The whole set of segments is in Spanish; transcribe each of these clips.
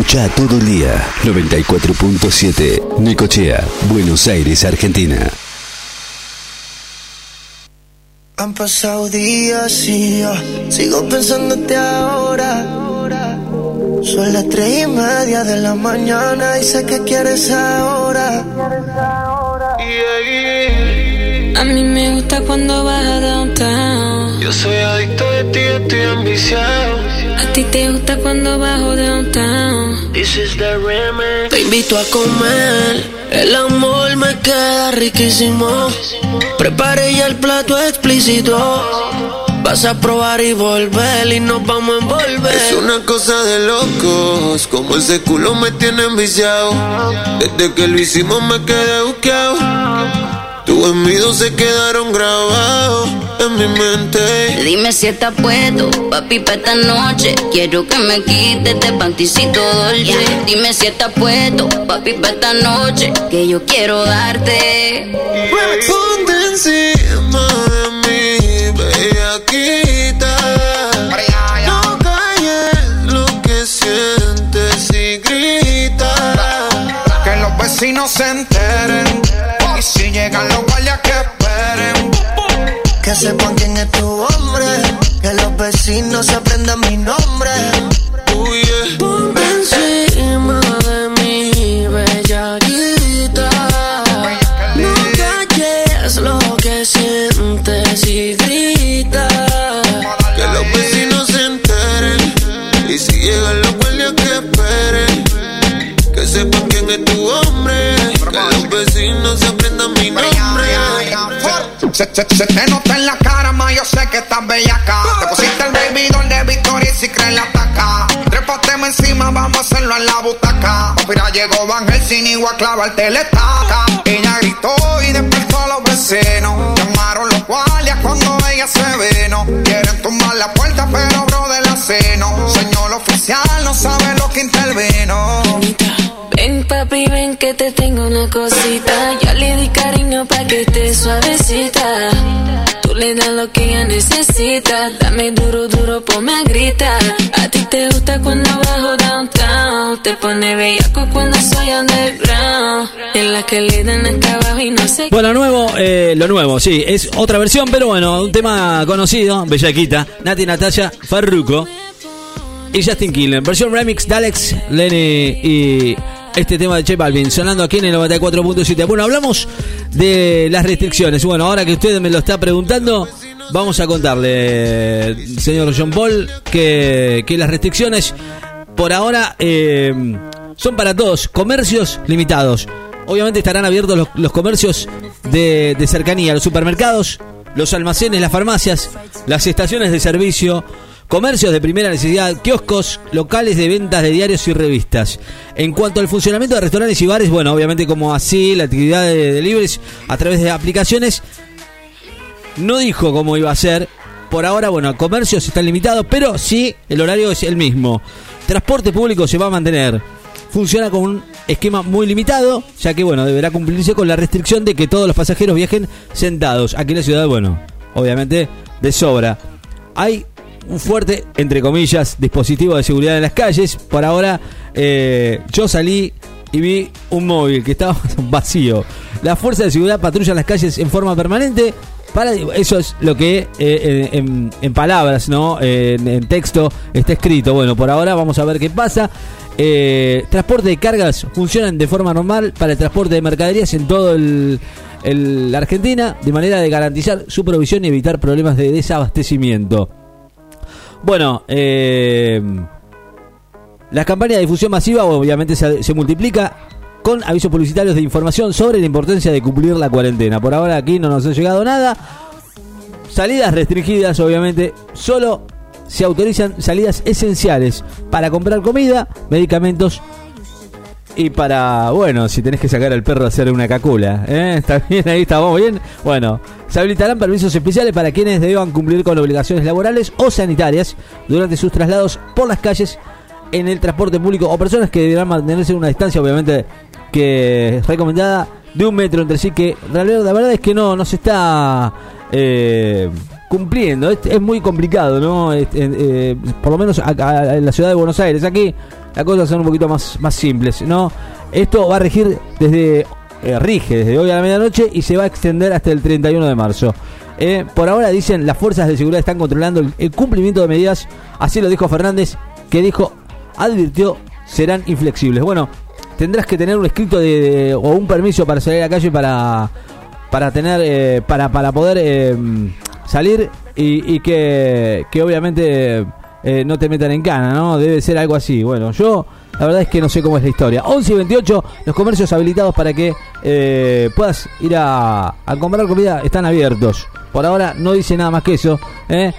Escucha todo el día. 94.7 Necochea, Buenos Aires, Argentina. Han pasado días y yo sigo pensándote ahora. Son las tres y media de la mañana y sé que quieres ahora. A mí me gusta cuando vas a downtown. Yo soy adicto de ti, estoy ambiciado. A ti te gusta cuando bajo downtown. This is the remix. Te invito a comer. El amor me queda riquísimo. Preparé ya el plato explícito. Vas a probar y volver y nos vamos a envolver. Es una cosa de locos, como ese culo me tiene enviciado. Desde que lo hicimos me quedé buqueado. Tus envidios se quedaron grabados en mi mente. Dime si estás puesto, papi, pa' esta noche. Quiero que me quites este panticito dolce. Dime si estás puesto, papi, pa' esta noche. Que yo quiero darte. Ponte encima Que sepan quién es tu hombre. Que los vecinos se aprendan mi nombre. Uy, yeah. Ponte encima de mi bellaquita. No calles lo que sientes y grita. Que los vecinos se enteren. Y si llegan los guardias que esperen. Que sepan quién es tu hombre. Que los vecinos se. Se, se, se te nota en la cara, ma, yo sé que estás bellaca. Te pusiste el baby doll de Victoria y si crees la ataca. Trépateme encima, vamos a hacerlo en la butaca. Mira, llegó Van Helsing y a clavarte la estaca. Ella gritó y despertó a los vecinos. Llamaron los guardias cuando ella se vino. Quieren tumbar la puerta, pero bro de la seno. Señor oficial, no sabe lo que intervino. Papi, ven que te tengo una cosita. Ya le di cariño pa' que esté suavecita. Tú le das lo que ella necesita. Dame duro, duro, ponme a gritar. A ti te gusta cuando bajo downtown. Te pone bellaco cuando soy underground. En la que le dan acá abajo y no sé Bueno, nuevo, eh, lo nuevo, sí, es otra versión, pero bueno, un tema conocido, Bellaquita, Nati Natalia, Farruko y Justin Killer. Versión remix de Alex, Lenny y este tema de Che Balvin, sonando aquí en el 94.7. Bueno, hablamos de las restricciones. Bueno, ahora que usted me lo está preguntando, vamos a contarle, señor John Paul, que, que las restricciones por ahora eh, son para todos, comercios limitados. Obviamente estarán abiertos los, los comercios de, de cercanía, los supermercados, los almacenes, las farmacias, las estaciones de servicio, comercios de primera necesidad, kioscos, locales de ventas de diarios y revistas. En cuanto al funcionamiento de restaurantes y bares, bueno, obviamente como así, la actividad de deliveries a través de aplicaciones, no dijo cómo iba a ser. Por ahora, bueno, comercios están limitados, pero sí el horario es el mismo. Transporte público se va a mantener. Funciona con un esquema muy limitado, ya que, bueno, deberá cumplirse con la restricción de que todos los pasajeros viajen sentados. Aquí en la ciudad, bueno, obviamente de sobra. Hay un fuerte, entre comillas, dispositivo de seguridad en las calles. Por ahora, eh, yo salí y vi un móvil que estaba vacío. La fuerza de seguridad patrulla las calles en forma permanente. Para, eso es lo que eh, en, palabras, ¿no? En, texto está escrito. Bueno, por ahora vamos a ver qué pasa. Eh, transporte de cargas funcionan de forma normal para el transporte de mercaderías en todo la Argentina, de manera de garantizar su provisión y evitar problemas de desabastecimiento. Bueno, eh, la campaña de difusión masiva obviamente se, se multiplica con avisos publicitarios de información sobre la importancia de cumplir la cuarentena. Por ahora aquí no nos ha llegado nada. Salidas restringidas, obviamente, solo se autorizan salidas esenciales para comprar comida, medicamentos y para, bueno, si tenés que sacar al perro a hacer una cacula. ¿eh? ¿Está bien? Ahí estamos bien. Bueno, se habilitarán permisos especiales para quienes deban cumplir con obligaciones laborales o sanitarias durante sus traslados por las calles en el transporte público o personas que deberán mantenerse en una distancia, obviamente, que es recomendada de un metro entre sí, que la verdad, es que no, no se está eh, cumpliendo. Es, muy complicado, ¿no? Es- eh, por lo menos acá en la ciudad de Buenos Aires. Aquí las cosas son un poquito más, más simples, ¿no? Esto va a regir desde, eh, rige desde hoy a la medianoche y se va a extender hasta el 31 de marzo. Eh, por ahora dicen las fuerzas de seguridad están controlando el, cumplimiento de medidas, así lo dijo Fernández, que dijo, advirtió, serán inflexibles. Bueno, tendrás que tener un escrito de, o un permiso para salir a la calle para para tener eh, para para poder salir y, que, que obviamente eh, no te metan en cana, ¿no? Debe ser algo así. Bueno, yo la verdad es que no sé cómo es la historia. 11 y 28, los comercios habilitados para que eh, puedas ir a, comprar comida están abiertos. Por ahora no dice nada más que eso. ¿eh?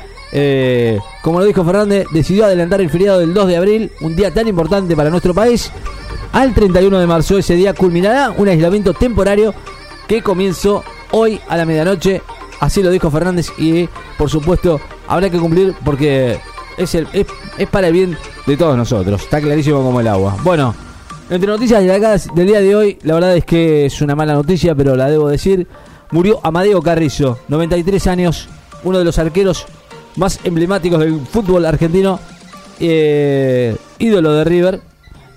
como lo dijo Fernández, decidió adelantar el feriado del 2 de abril, un día tan importante para nuestro país, al 31 de marzo. Ese día culminará un aislamiento temporario que comenzó hoy a la medianoche. Así lo dijo Fernández y por supuesto habrá que cumplir porque es, el, es, para el bien de todos nosotros. Está clarísimo como el agua. Bueno, entre noticias del día de hoy, la verdad es que es una mala noticia, pero la debo decir. Murió Amadeo Carrizo, 93 años, uno de los arqueros más emblemáticos del fútbol argentino, eh, ídolo de River.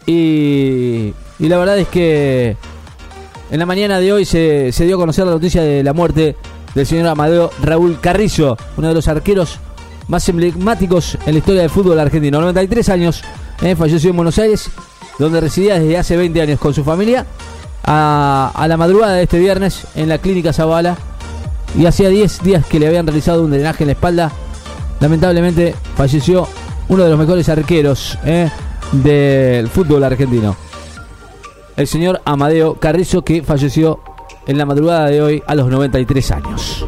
Y, y, la verdad es que en la mañana de hoy se, se dio a conocer la noticia de la muerte del señor Amadeo Raúl Carrizo, uno de los arqueros más emblemáticos en la historia del fútbol argentino. 93 años, eh, falleció en Buenos Aires, donde residía desde hace 20 años con su familia. A, la madrugada de este viernes en la clínica Zavala y hacía 10 días que le habían realizado un drenaje en la espalda. Lamentablemente falleció uno de los mejores arqueros eh, del fútbol argentino. El señor Amadeo Carrizo que falleció en la madrugada de hoy a los 93 años.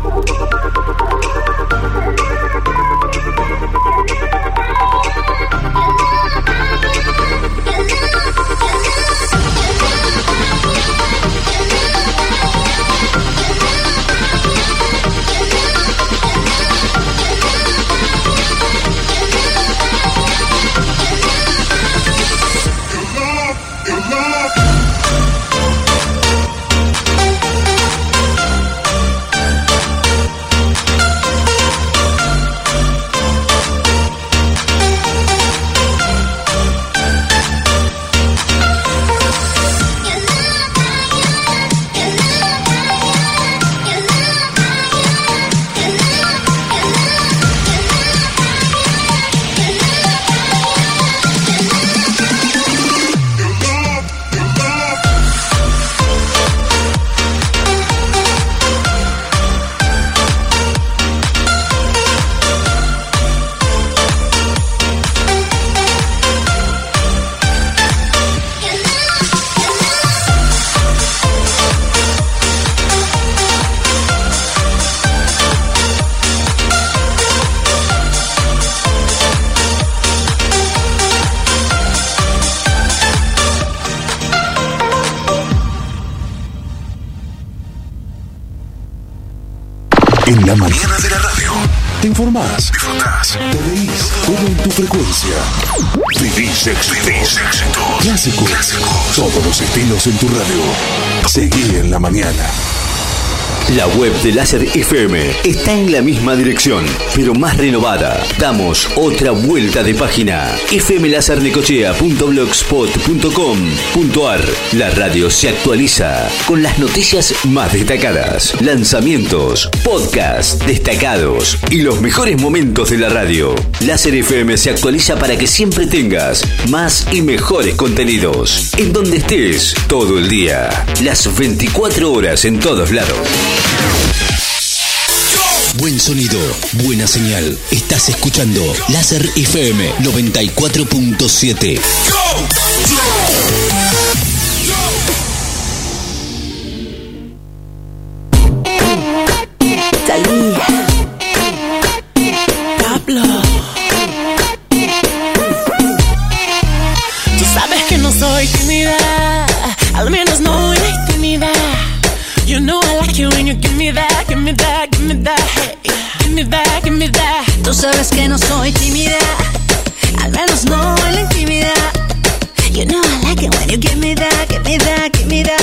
Informás, disfrutás, te reís, todo en tu frecuencia. Vivís éxitos. Clásicos. Todos los estilos en tu radio. Seguí en la mañana. La web de Láser FM está en la misma dirección, pero más renovada. Damos otra vuelta de página. fmlasernecochea.blogspot.com.ar La radio se actualiza con las noticias más destacadas, lanzamientos, podcasts destacados y los mejores momentos de la radio. Láser FM se actualiza para que siempre tengas más y mejores contenidos. En donde estés, todo el día. Las 24 horas en todos lados. Buen sonido, buena señal. Estás escuchando Láser FM 94.7. Tú sabes que no soy tímida, al menos no en la intimidad. You know I like it when you give me that, give me that, give me that.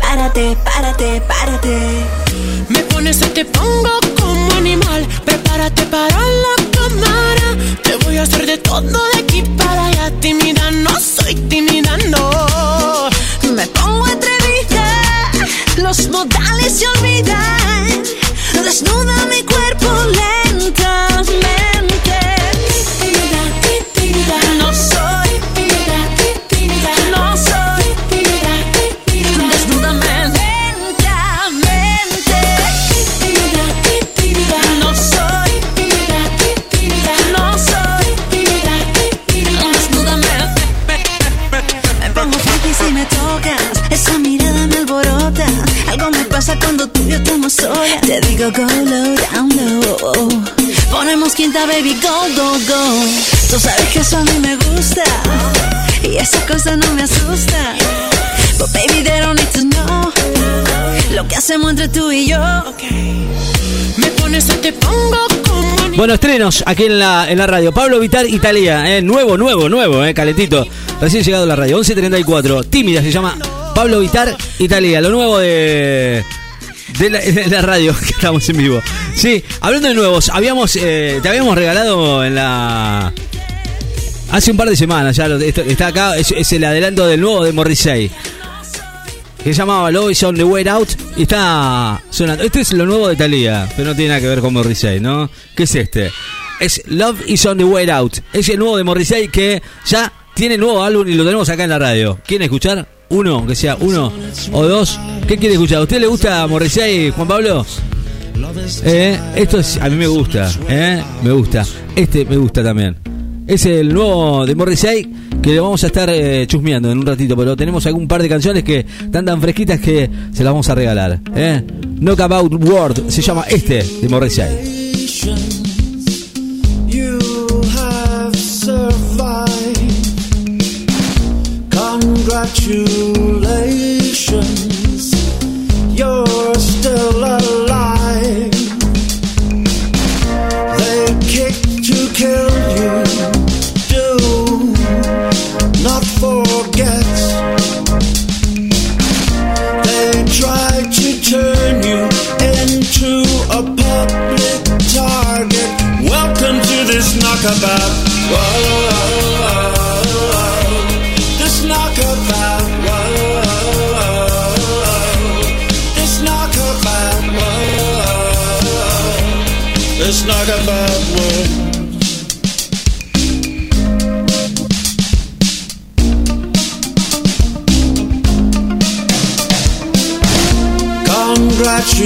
Párate, párate, párate. Me pones y te pongo como animal. Prepárate para la amara. Te voy a hacer de todo de aquí para allá. Tímida, no soy tímida, no. Me pongo atrevida, los modales se olvidan. Desnuda digo go low, down low. Ponemos quinta, baby, go, go, go. Tú sabes que eso a mí me gusta. Y esa cosa no me asusta. But baby, they don't need to know. Lo que hacemos entre tú y yo. Me pones a te pongo como Bueno, estrenos aquí en la, en la radio. Pablo Vitar Italia, eh, nuevo, nuevo, nuevo, eh, calentito. Recién llegado a la radio, 11.34. Tímida se llama Pablo Vitar Italia, lo nuevo de, de, la, radio, que estamos en vivo. Sí, hablando de nuevos, habíamos, eh, te habíamos regalado en la... Hace un par de semanas ya, lo- está acá, es, el adelanto del nuevo de Morrissey. Que se llamaba Love is on the Way Out y está sonando. Este es lo nuevo de Thalía, pero no tiene nada que ver con Morrissey, ¿no? ¿Qué es este? Es Love is on the Way Out. Es el nuevo de Morrissey que ya tiene nuevo álbum y lo tenemos acá en la radio. ¿Quieren escuchar? Uno, que sea uno o dos. ¿Qué quiere escuchar? ¿A usted le gusta Morrissey, Juan Pablo? Eh, esto es, a mí me gusta, eh, me gusta. Este me gusta también. Es el nuevo de Morrissey que le vamos a estar eh, chusmeando en un ratito, pero tenemos algún par de canciones que están tan fresquitas que se las vamos a regalar. Eh. Knockabout World se llama este de Morrissey. Congratulations, you're still alive. They kicked to kill you. Do not forget. They tried to turn you into a public target. Welcome to this knockabout. Whoa,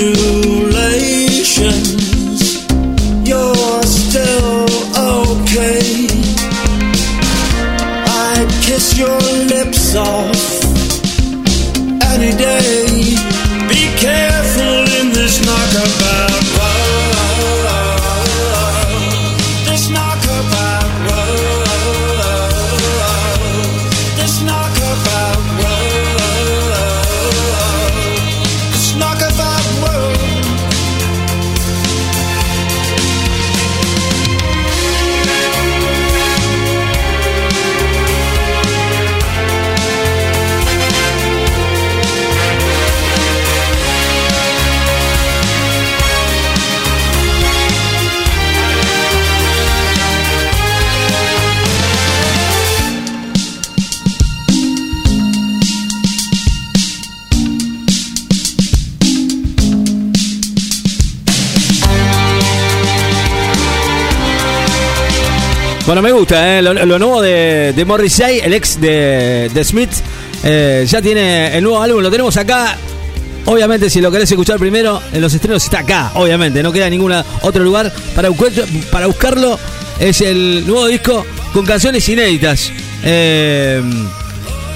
you. ¿Eh? lo, nuevo de, de Morrissey, el ex de, de Smith, eh, ya tiene el nuevo álbum, lo tenemos acá. Obviamente, si lo querés escuchar primero, en los estrenos está acá, obviamente, no queda en ningún otro lugar para, buscar- para buscarlo. Es el nuevo disco con canciones inéditas. Eh,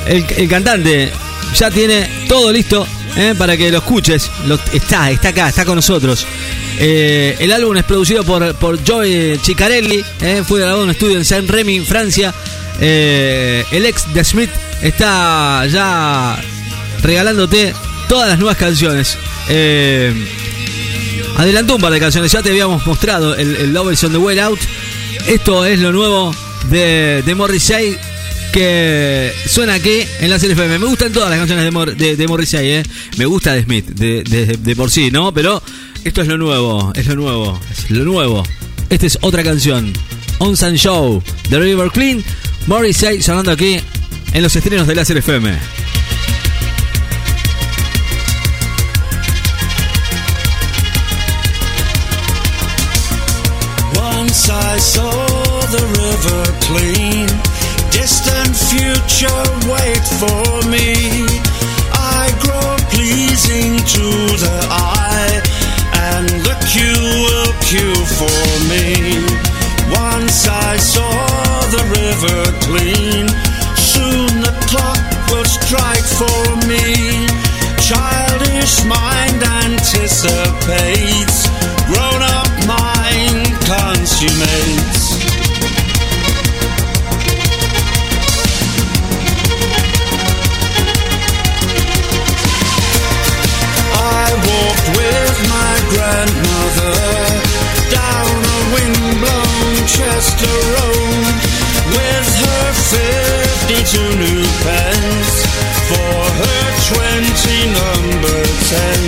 el, cantante ya tiene todo listo para que lo escuches. Está, está acá, está con nosotros. Eh, el álbum es producido por, por Joey Ciccarelli. eh, fue grabado en un estudio en Saint Remy, Francia. Eh, el ex de Smith está ya regalándote todas las nuevas canciones. Eh, adelantó un par de canciones, ya te habíamos mostrado el, el Love is on the Way Out. Esto es lo nuevo de, Morrissey que suena aquí en la FM. Me gustan todas las canciones de, Mor- de, de Morrissey. Me gusta de Smith, de- de por sí, ¿no? Pero esto es lo nuevo, es lo nuevo, es lo nuevo Esta es otra canción. On Sun Show de River Clean. Morrissey sonando aquí en los estrenos de Láser FM. Once I saw the river clean, distant future wait for me. I grow pleasing to the eye, the queue for me. Once I saw the river clean, soon the clock will strike for me. Childish mind anticipates, grown up mind consummates. I walked with my grandmother fifty-two new pence for her twenty number tens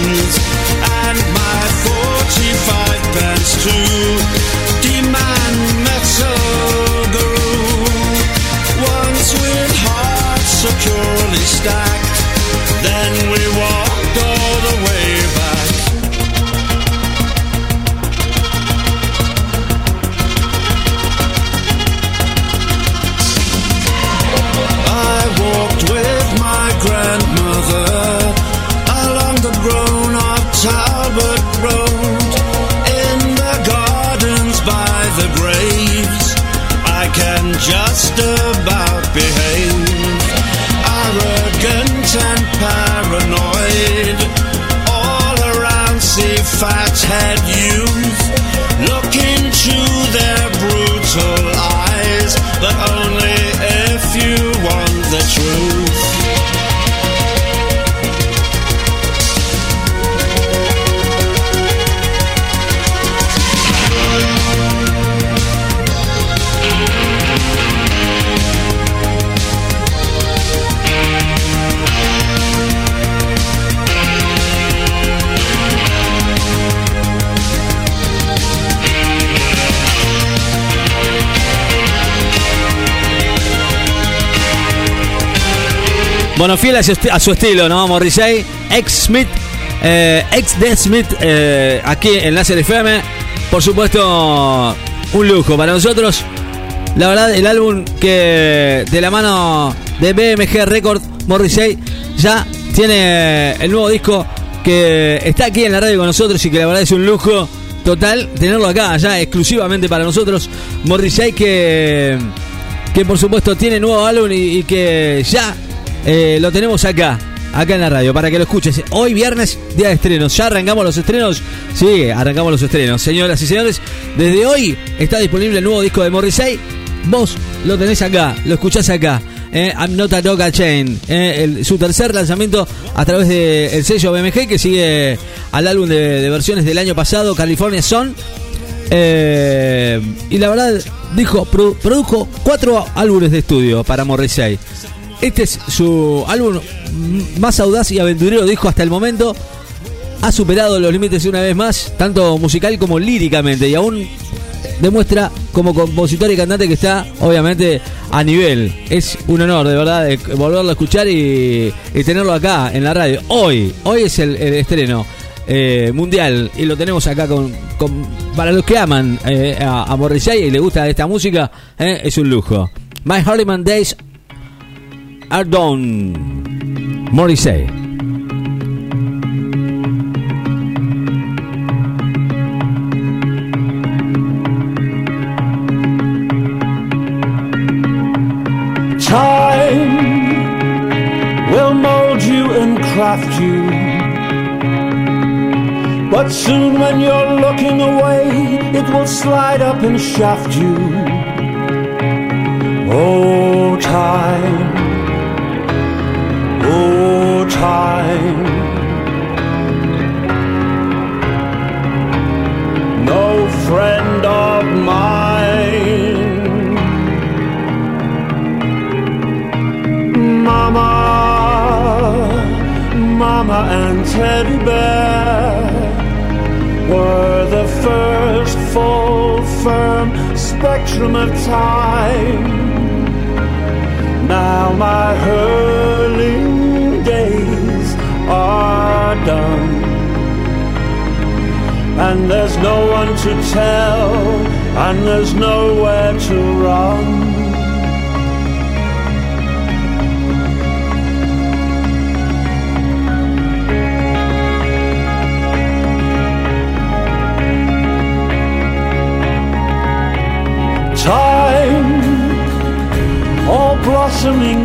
tell you Bueno, fiel a su, estilo, ¿no? Morrissey, ex Smith, eh, ex de Smith, eh, aquí en Láser FM. Por supuesto, un lujo para nosotros. La verdad, el álbum que de la mano de BMG Record, Morrissey, ya tiene el nuevo disco que está aquí en la radio con nosotros y que la verdad es un lujo total tenerlo acá, ya exclusivamente para nosotros. Morrissey que que por supuesto tiene nuevo álbum y que ya eh, lo tenemos acá, acá en la radio, para que lo escuches. Hoy viernes, día de estrenos. ¿Ya arrancamos los estrenos? Sí, arrancamos los estrenos. Señoras y señores, desde hoy está disponible el nuevo disco de Morrissey. Vos lo tenés acá, lo escuchás acá. Eh, I'm Not a Dog Chain. eh, su tercer lanzamiento a través del sello BMG que sigue al álbum de, versiones del año pasado, California Son. Eh, y la verdad, dijo, produ- produjo cuatro álbumes de estudio para Morrissey. Este es su álbum más audaz y aventurero, dijo hasta el momento. Ha superado los límites una vez más, tanto musical como líricamente, y aún demuestra como compositor y cantante que está, obviamente, a nivel. Es un honor, de verdad, de volverlo a escuchar y, tenerlo acá en la radio. Hoy, hoy es el, estreno eh, mundial y lo tenemos acá con, para los que aman eh, a, a Morrissey y le gusta esta música, eh, es un lujo. My Harleman Days are done. Morrissey. Time will mold you and craft you. But soon when you're looking away, it will slide up and shaft you. Oh, time. Time. No friend of mine. Mama, Mama and Teddy Bear were the first full firm spectrum of time. Now my hurling are done. And there's no one to tell, and there's nowhere to run.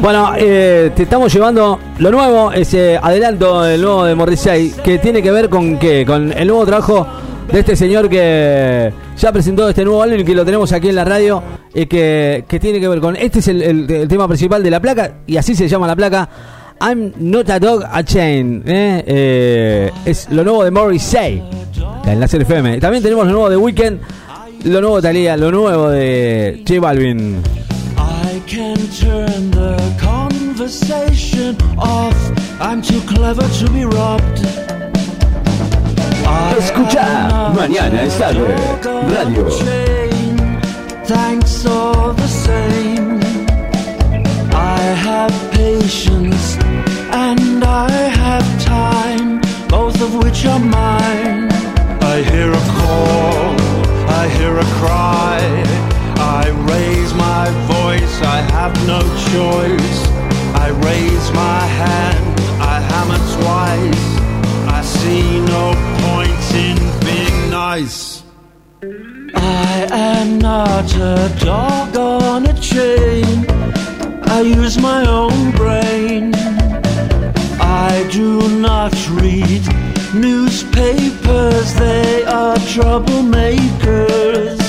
Bueno, eh, te estamos llevando lo nuevo, ese adelanto del nuevo de Morrissey, que tiene que ver con qué, con el nuevo trabajo de este señor que ya presentó este nuevo álbum y que lo tenemos aquí en la radio, y que, que tiene que ver con, este es el, tema principal de la placa, y así se llama la placa, I'm Not a Dog, a Chain, ¿eh? Eh, es lo nuevo de Morrissey, en la FM. También tenemos lo nuevo de Weekend, lo nuevo de Thalía, lo nuevo de J Balvin. I can turn the conversation off. I'm too clever to be robbed. I Escucha, mañana es tarde, radio. chain. Thanks all the same. I have patience and I have time, both of which are mine. I hear a call, I hear a cry. I raise my voice, I have no choice. I raise my hand, I hammer twice. I see no point in being nice. I am not a dog on a chain. I use my own brain. I do not read newspapers, they are troublemakers.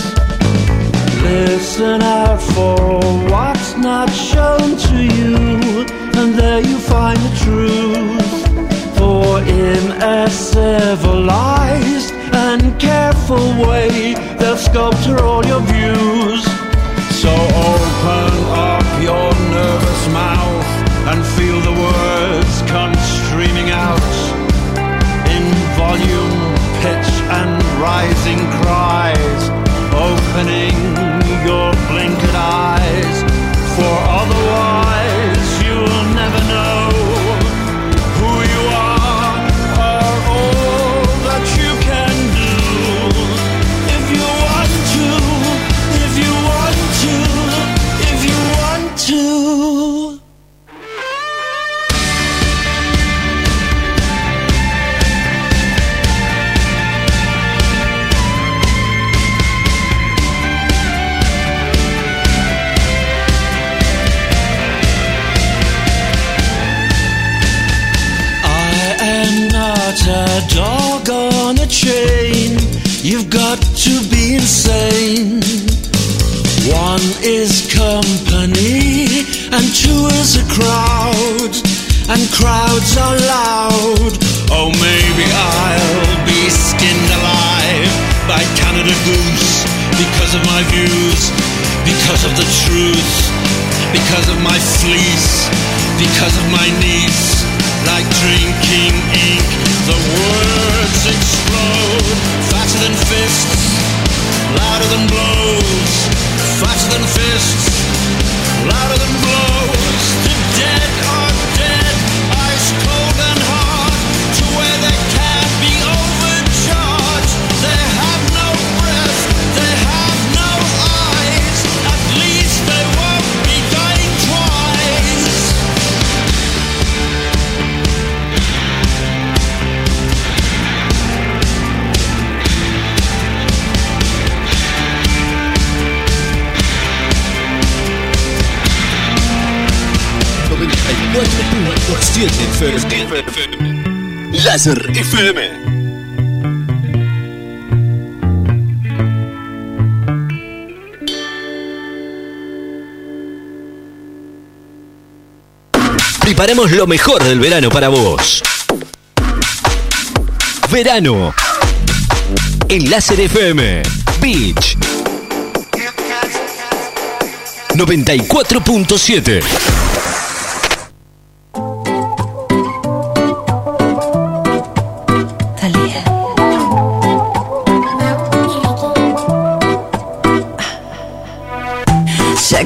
Listen out for what's not shown to you, and there you find the truth. For in a civilized and careful way, they'll sculpture all your views. So open up your nervous mouth and feel the words come streaming out in volume, pitch, and rising Láser FM. Preparamos lo mejor del verano para vos. Verano. En Láser FM. Beach. 94.7.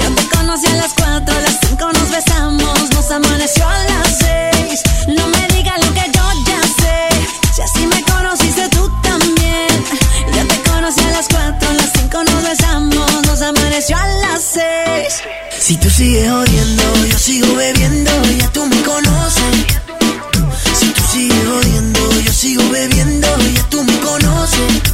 Yo te conocí a las cuatro, a las cinco nos besamos, nos amaneció a las seis. No me digas lo que yo ya sé. Si así me conociste tú también. Yo te conocí a las cuatro, a las cinco nos besamos, nos amaneció a las seis. Si tú sigues odiando, yo sigo bebiendo, ya tú me conoces. Si tú sigues odiando, yo sigo bebiendo, ya tú me conoces.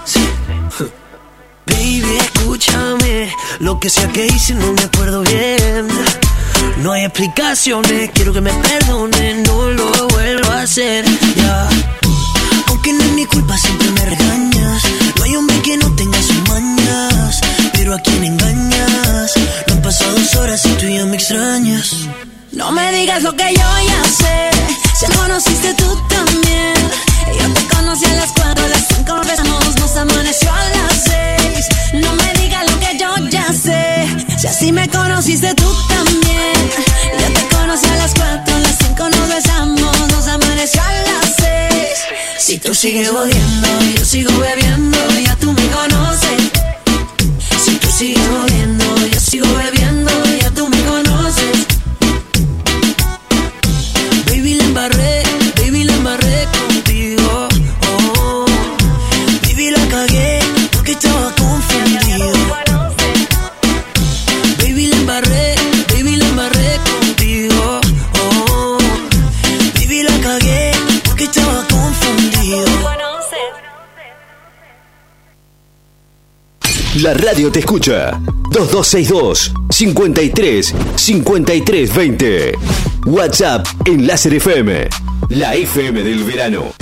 Baby, escúchame. Lo que sea que hice no me acuerdo bien. No hay explicaciones, quiero que me perdones, no lo vuelvo a hacer. Si tú sigues odiando, yo sigo bebiendo, escucha. 2262 53 53 20. WhatsApp en Láser FM. La FM del verano.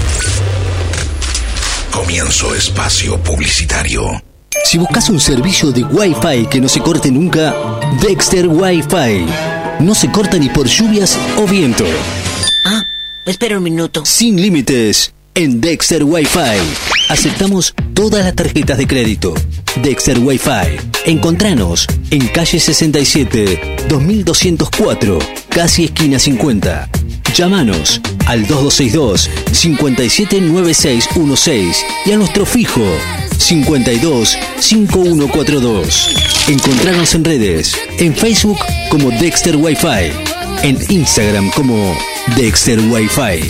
Comienzo espacio publicitario. Si buscas un servicio de Wi-Fi que no se corte nunca, Dexter Wi-Fi. No se corta ni por lluvias o viento. Ah, espera un minuto. Sin límites en Dexter Wi-Fi. Aceptamos todas las tarjetas de crédito. Dexter Wi-Fi. Encontranos en calle 67, 2204, casi esquina 50. Llámanos al 2262 579616 y a nuestro fijo 52 5142. Encontranos en redes, en Facebook como Dexter Wi-Fi, en Instagram como Dexter Wi-Fi.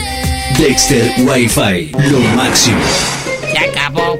Dexter Wi-Fi, lo máximo. Se acabó.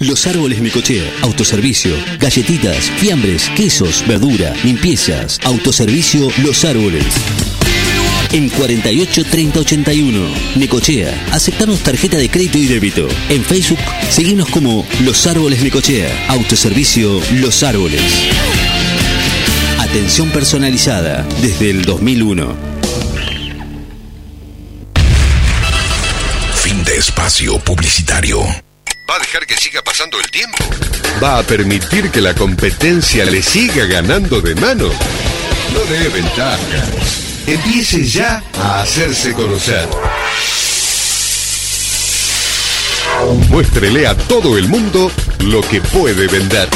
Los Árboles Necochea. Autoservicio, galletitas, fiambres, quesos, verdura, limpiezas. Autoservicio Los Árboles. En 48 30 81. Necochea. Aceptamos tarjeta de crédito y débito. En Facebook, seguimos como Los Árboles Necochea. Autoservicio Los Árboles. Atención personalizada desde el 2001. Fin de espacio publicitario. ¿Va a dejar que siga pasando el tiempo? ¿Va a permitir que la competencia le siga ganando de mano? No dé ventaja. Empiece ya a hacerse conocer. Muéstrele a todo el mundo lo que puede vender.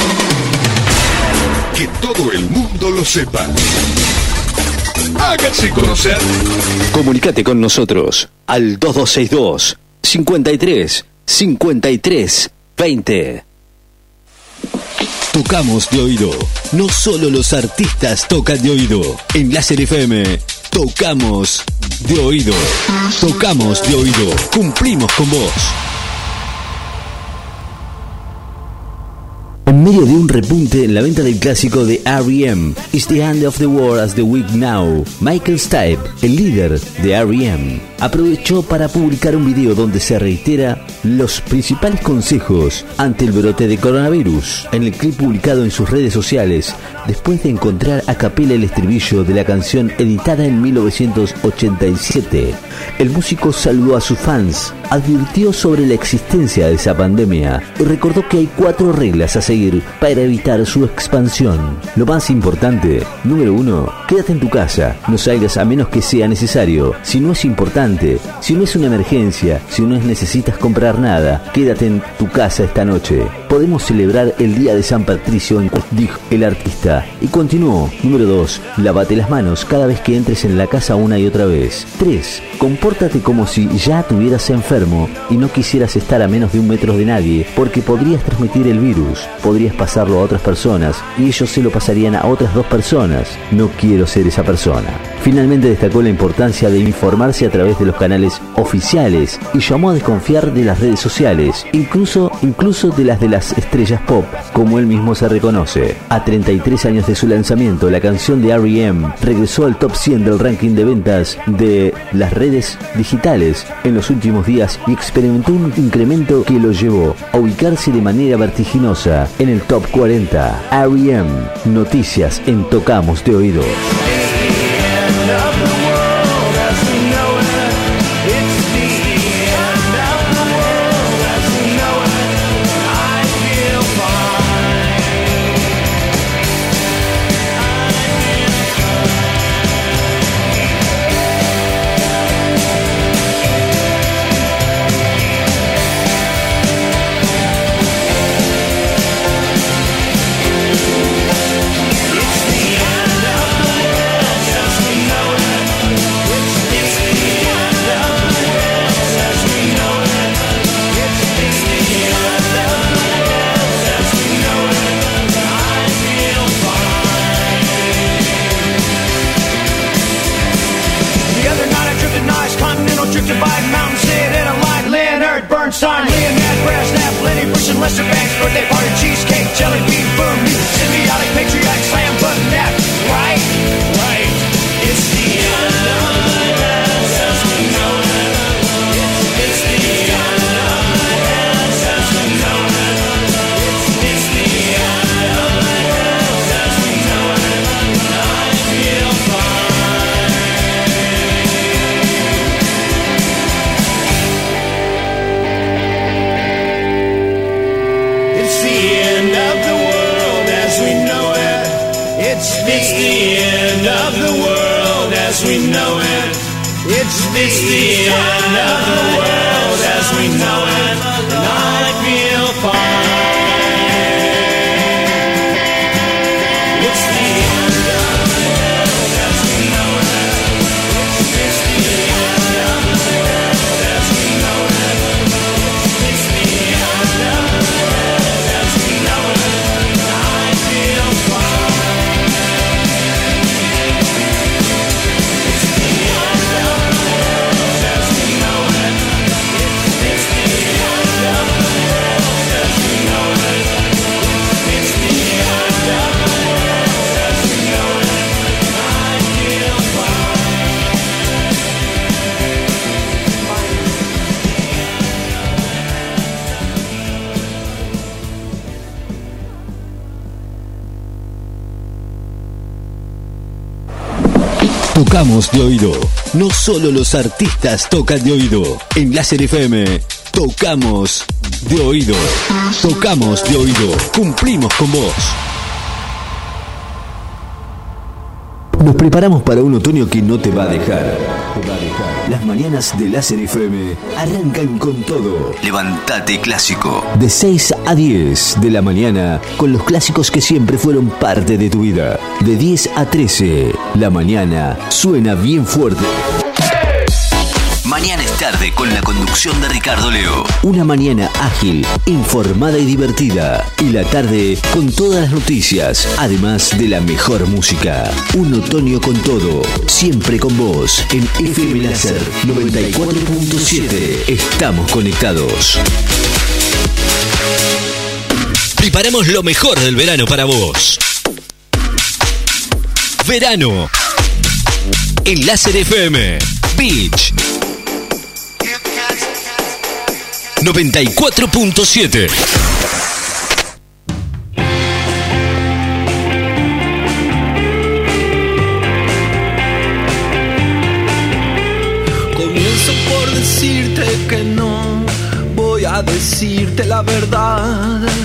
Que todo el mundo lo sepa. Hágase conocer. Comunicate con nosotros al 2262 53 53 20. Tocamos de oído. No solo los artistas tocan de oído. En Láser FM, tocamos de oído. Tocamos de oído. Cumplimos con vos. En medio de un repunte en la venta del clásico de R.E.M. It's the End of the World as the Week Now, Michael Stipe, el líder de R.E.M., aprovechó para publicar un video donde se reitera los principales consejos ante el brote de coronavirus. En el clip publicado en sus redes sociales, después de encontrar a capela el estribillo de la canción editada en 1987, el músico saludó a sus fans, advirtió sobre la existencia de esa pandemia y recordó que hay cuatro reglas a seguir para evitar su expansión. Lo más importante, número uno, quédate en tu casa, no salgas a menos que sea necesario. Si no es importante, si no es una emergencia, si no es necesitas comprar nada, quédate en tu casa esta noche. Podemos celebrar el Día de San Patricio, en dijo el artista. Y continuó, número 2, lávate las manos cada vez que entres en la casa una y otra vez. 3. Compórtate como si ya tuvieras enfermo y no quisieras estar a menos de un metro de nadie, porque podrías transmitir el virus podrías pasarlo a otras personas y ellos se lo pasarían a otras dos personas. No quiero ser esa persona. Finalmente destacó la importancia de informarse a través de los canales oficiales y llamó a desconfiar de las redes sociales, incluso, incluso de las de las estrellas pop, como él mismo se reconoce. A 33 años de su lanzamiento, la canción de R.E.M. regresó al top 100 del ranking de ventas de las redes digitales en los últimos días y experimentó un incremento que lo llevó a ubicarse de manera vertiginosa en el top 40. R.E.M. Noticias en Tocamos de Oído. Tocamos de oído. No solo los artistas tocan de oído. En Láser FM, tocamos de oído. Tocamos de oído. Cumplimos con vos. Nos preparamos para un otoño que no te va a dejar. Las mañanas de Láser FM arrancan con todo. Levántate clásico. De 6 a 10 de la mañana con los clásicos que siempre fueron parte de tu vida. De 10 a 13, la mañana suena bien fuerte. Mañana es tarde con la conducción de Ricardo Leo. Una mañana ágil, informada y divertida. Y la tarde con todas las noticias, además de la mejor música. Un otoño con todo, siempre con vos. En FM Láser 94.7. Estamos conectados. Preparamos lo mejor del verano para vos. Verano. En Láser FM. Beach. 94.7. Comienzo por decirte que no voy a decirte la verdad.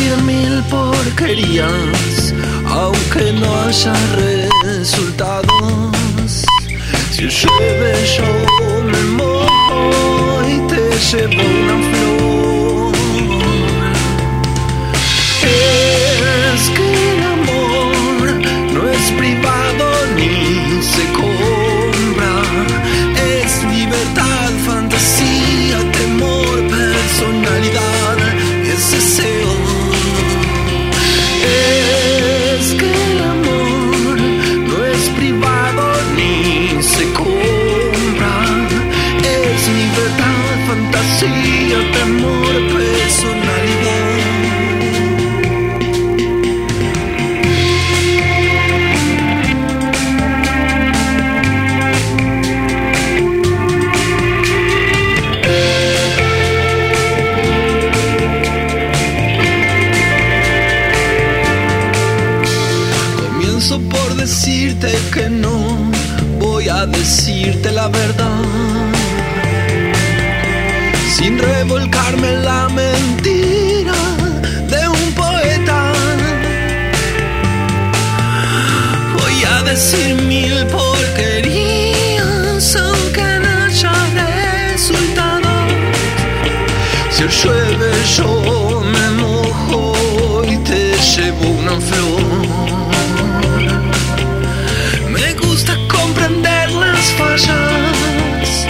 Decir mil porquerías, aunque no haya resultados. Si llueve yo me mojo y te llevo una flor. Yo me mojo y te llevo una flor. Me gusta comprender las fallas.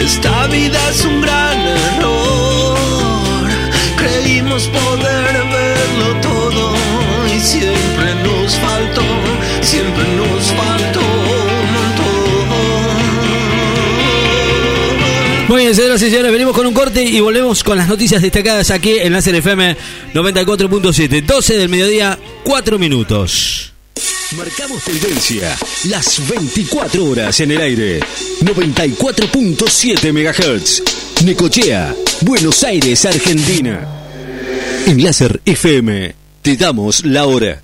Esta vida es un gran error. Creímos poder verlo todo y siempre nos faltó, Muy bien, señoras y señores, venimos con un corte y volvemos con las noticias destacadas aquí en Láser FM 94.7. 12 del mediodía, 4 minutos. Marcamos tendencia. Las 24 horas en el aire. 94.7 MHz. Necochea, Buenos Aires, Argentina. En Láser FM te damos la hora.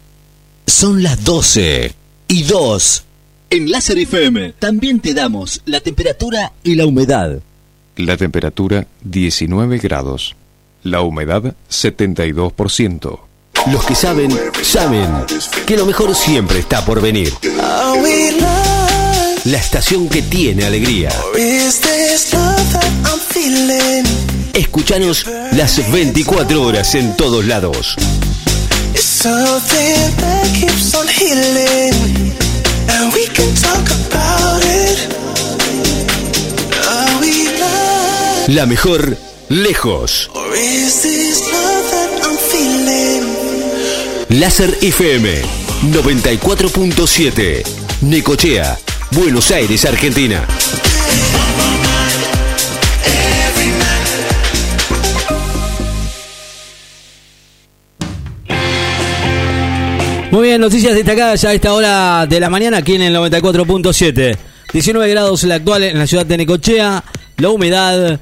Son las 12 y 2. En Láser FM también te damos la temperatura y la humedad. La temperatura 19 grados. La humedad 72%. Los que saben, saben que lo mejor siempre está por venir. La estación que tiene alegría. Is this love that I'm feeling? Escuchanos las 24 horas en todos lados. Something that keeps on healing, and we can talk about La mejor, lejos. Láser FM 94.7. Necochea, Buenos Aires, Argentina. Muy bien, noticias destacadas ya a esta hora de la mañana aquí en el 94.7. 19 grados la actual en la ciudad de Necochea, la humedad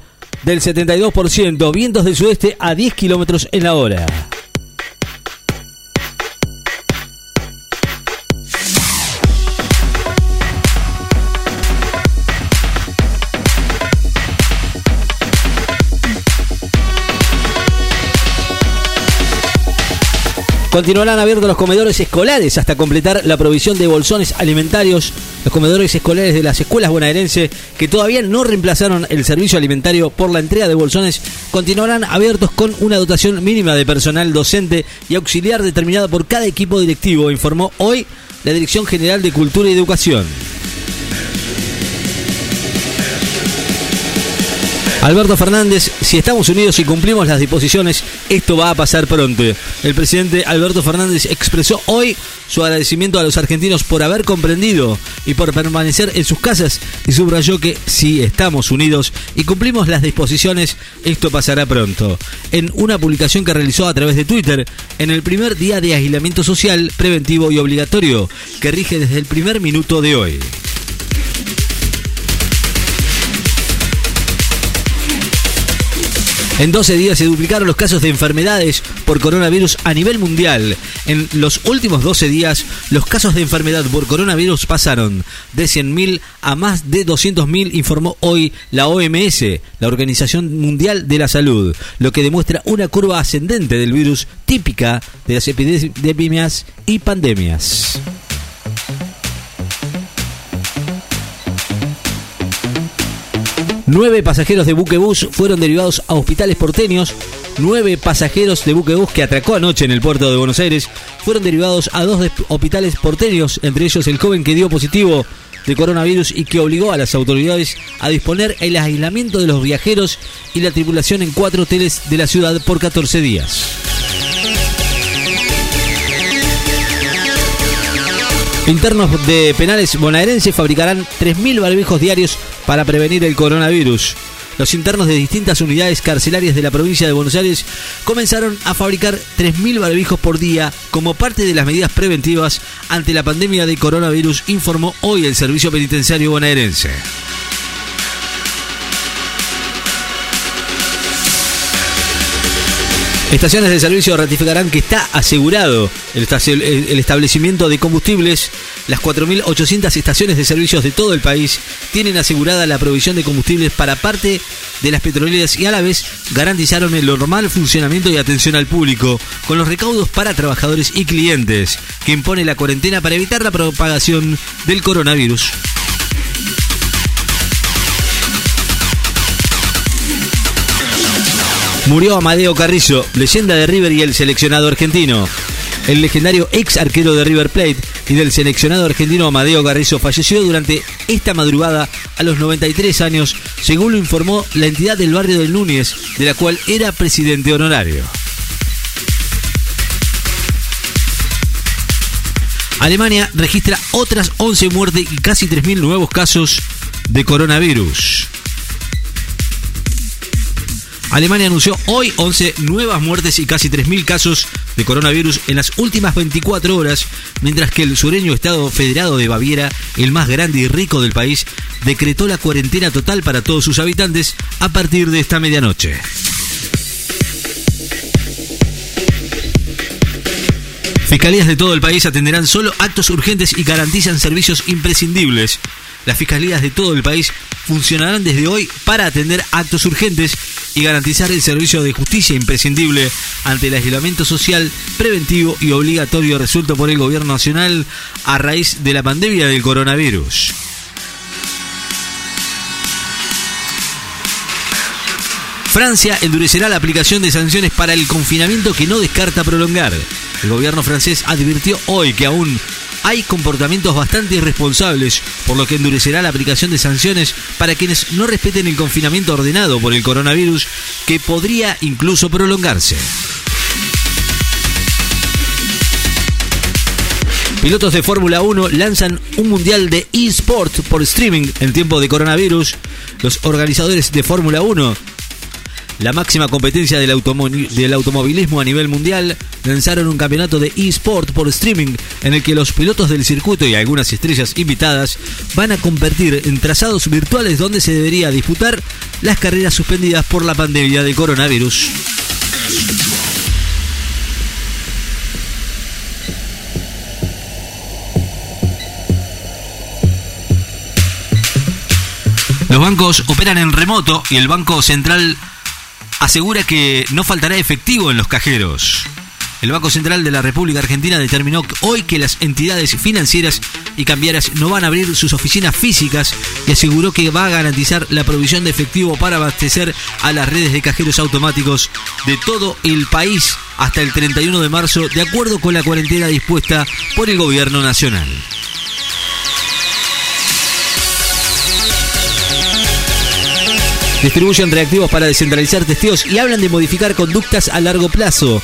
del 72%, vientos del sudeste a 10 kilómetros en la hora. Continuarán abiertos los comedores escolares hasta completar la provisión de bolsones alimentarios. Los comedores escolares de las escuelas bonaerenses que todavía no reemplazaron el servicio alimentario por la entrega de bolsones continuarán abiertos con una dotación mínima de personal docente y auxiliar determinada por cada equipo directivo, informó hoy la Dirección General de Cultura y Educación. Alberto Fernández, si estamos unidos y cumplimos las disposiciones, esto va a pasar pronto. El presidente Alberto Fernández expresó hoy su agradecimiento a los argentinos por haber comprendido y por permanecer en sus casas y subrayó que si estamos unidos y cumplimos las disposiciones, esto pasará pronto. En una publicación que realizó a través de Twitter, en el primer día de aislamiento social preventivo y obligatorio, que rige desde el primer minuto de hoy. En 12 días se duplicaron los casos de enfermedades por coronavirus a nivel mundial. En los últimos 12 días, los casos de enfermedad por coronavirus pasaron de 100.000 a más de 200.000, informó hoy la OMS, la Organización Mundial de la Salud, lo que demuestra una curva ascendente del virus típica de las epidemias y pandemias. Nueve pasajeros de buquebús fueron derivados a hospitales porteños. Nueve pasajeros de buquebús que atracó anoche en el puerto de Buenos Aires fueron derivados a dos hospitales porteños, entre ellos el joven que dio positivo de coronavirus y que obligó a las autoridades a disponer el aislamiento de los viajeros y la tripulación en cuatro hoteles de la ciudad por 14 días. Internos de penales bonaerenses fabricarán 3.000 barbijos diarios para prevenir el coronavirus. Los internos de distintas unidades carcelarias de la provincia de Buenos Aires comenzaron a fabricar 3.000 barbijos por día como parte de las medidas preventivas ante la pandemia de coronavirus, informó hoy el Servicio Penitenciario bonaerense. Estaciones de servicio ratificarán que está asegurado el, establecimiento de combustibles. Las 4.800 estaciones de servicios de todo el país tienen asegurada la provisión de combustibles para parte de las petroleras y a la vez garantizaron el normal funcionamiento y atención al público con los recaudos para trabajadores y clientes que impone la cuarentena para evitar la propagación del coronavirus. Murió Amadeo Carrizo, leyenda de River y el seleccionado argentino. El legendario ex arquero de River Plate y del seleccionado argentino Amadeo Carrizo falleció durante esta madrugada a los 93 años, según lo informó la entidad del barrio del Núñez, de la cual era presidente honorario. Alemania registra otras 11 muertes y casi 3.000 nuevos casos de coronavirus. Alemania anunció hoy 11 nuevas muertes y casi 3.000 casos de coronavirus en las últimas 24 horas, mientras que el sureño Estado Federado de Baviera, el más grande y rico del país, decretó la cuarentena total para todos sus habitantes a partir de esta medianoche. Fiscalías de todo el país atenderán solo actos urgentes y garantizan servicios imprescindibles. Las fiscalías de todo el país funcionarán desde hoy para atender actos urgentes y garantizar el servicio de justicia imprescindible ante el aislamiento social preventivo y obligatorio resuelto por el gobierno nacional a raíz de la pandemia del coronavirus. Francia endurecerá la aplicación de sanciones para el confinamiento que no descarta prolongar. El gobierno francés advirtió hoy que aún hay comportamientos bastante irresponsables, por lo que endurecerá la aplicación de sanciones para quienes no respeten el confinamiento ordenado por el coronavirus, que podría incluso prolongarse. Pilotos de Fórmula 1 lanzan un mundial de eSport por streaming en tiempo de coronavirus. Los organizadores de Fórmula 1 la máxima competencia del, del automovilismo a nivel mundial, lanzaron un campeonato de eSport por streaming en el que los pilotos del circuito y algunas estrellas invitadas van a convertir en trazados virtuales donde se debería disputar las carreras suspendidas por la pandemia del coronavirus. Los bancos operan en remoto y el Banco Central asegura que no faltará efectivo en los cajeros. El Banco Central de la República Argentina determinó hoy que las entidades financieras y cambiarias no van a abrir sus oficinas físicas y aseguró que va a garantizar la provisión de efectivo para abastecer a las redes de cajeros automáticos de todo el país hasta el 31 de marzo, de acuerdo con la cuarentena dispuesta por el gobierno nacional. Distribuyen reactivos para descentralizar testeos y hablan de modificar conductas a largo plazo.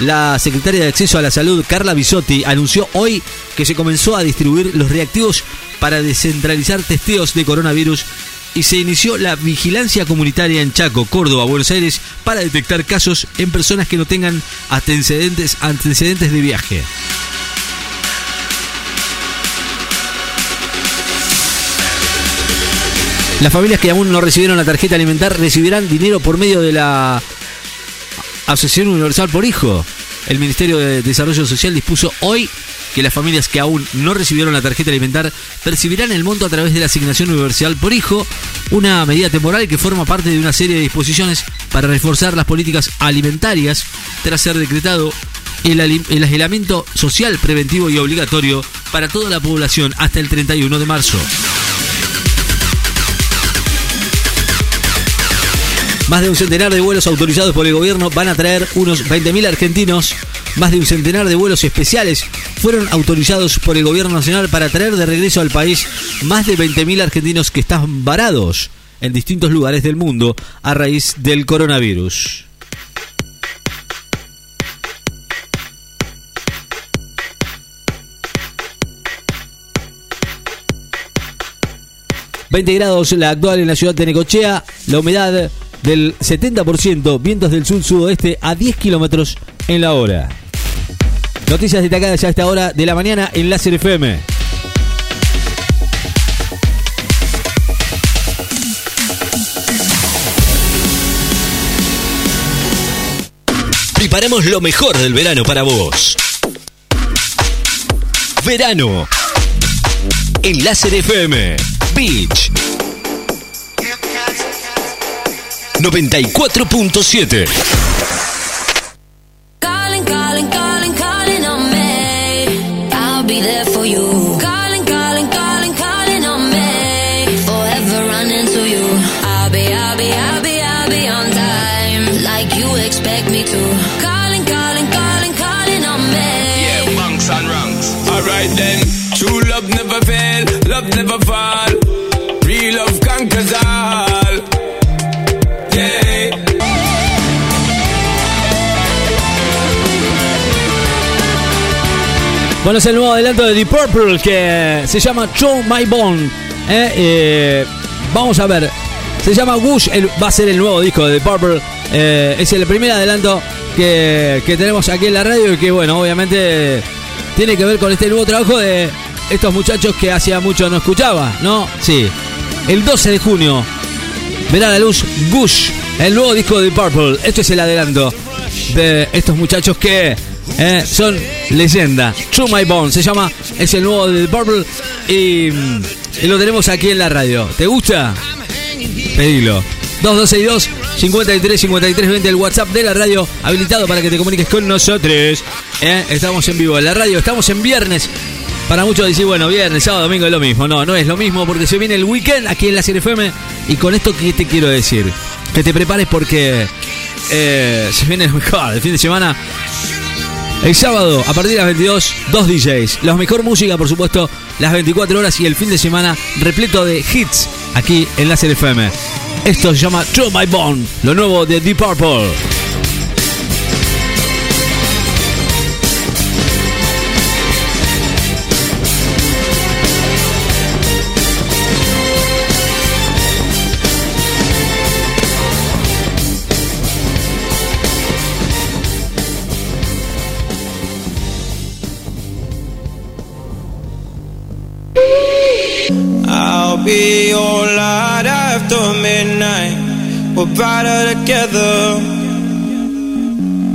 La secretaria de Acceso a la Salud, Carla Bisotti, anunció hoy que se comenzó a distribuir los reactivos para descentralizar testeos de coronavirus y se inició la vigilancia comunitaria en Chaco, Córdoba, Buenos Aires para detectar casos en personas que no tengan antecedentes, antecedentes de viaje. Las familias que aún no recibieron la tarjeta alimentar recibirán dinero por medio de la Asociación Universal por Hijo. El Ministerio de Desarrollo Social dispuso hoy que las familias que aún no recibieron la tarjeta alimentar percibirán el monto a través de la asignación universal por hijo, una medida temporal que forma parte de una serie de disposiciones para reforzar las políticas alimentarias tras ser decretado el, el aislamiento social preventivo y obligatorio para toda la población hasta el 31 de marzo. Más de un centenar de vuelos autorizados por el gobierno van a traer unos 20.000 argentinos. Más de un centenar de vuelos especiales fueron autorizados por el gobierno nacional para traer de regreso al país más de 20.000 argentinos que están varados en distintos lugares del mundo a raíz del coronavirus. ...20 grados la actual en la ciudad de Necochea... ...la humedad del 70%... ...vientos del sur-sudoeste a 10 kilómetros en la hora... Noticias destacadas ya a esta hora de la mañana en Láser FM. Preparamos lo mejor del verano para vos. Verano. En Láser FM. Beach. 94.7. Calling, calling, calling, calling on me. I'll be there for you. Calling, calling, calling, calling on me. Forever running to you. I'll be, I'll be, I'll be, I'll be on time. Like you expect me to. Calling, calling, calling, calling on me. Yeah, bunks and ranks. Alright then, true love never fail, love never fall. Bueno, es el nuevo adelanto de Deep Purple que se llama Show My Bone. ¿eh? Eh, vamos a ver. Se llama Gush, el- va a ser el nuevo disco de Deep Purple. Eh, es el primer adelanto que, que tenemos aquí en la radio y que, bueno, obviamente tiene que ver con este nuevo trabajo de estos muchachos que hacía mucho no escuchaba, ¿no? Sí. El 12 de junio verá la luz Gush, el nuevo disco de Purple. Esto es el adelanto de estos muchachos que eh, son leyenda. True My Bone se llama, es el nuevo de Deep Purple y, lo tenemos aquí en la radio. ¿Te gusta? Pedilo. 2262 53 53 20 el WhatsApp de la radio habilitado para que te comuniques con nosotros. Eh, Estamos en vivo en la radio, estamos en viernes. Para muchos decir, bueno, viernes, sábado, domingo es lo mismo. No, no es lo mismo porque se viene el weekend aquí en la Serie FM. Y con esto, ¿qué te quiero decir? Que te prepares porque eh, se viene mejor. El fin de semana el sábado, a partir de las 22, dos DJs. La mejor música, por supuesto, las 24 horas y el fin de semana repleto de hits aquí en Láser FM. Esto se llama True My Bone, lo nuevo de Deep Purple. Be your light after midnight. We're brighter together.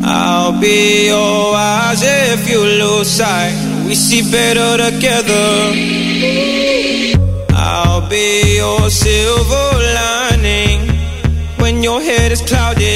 I'll be your eyes if you lose sight. We see better together. I'll be your silver lining when your head is clouded.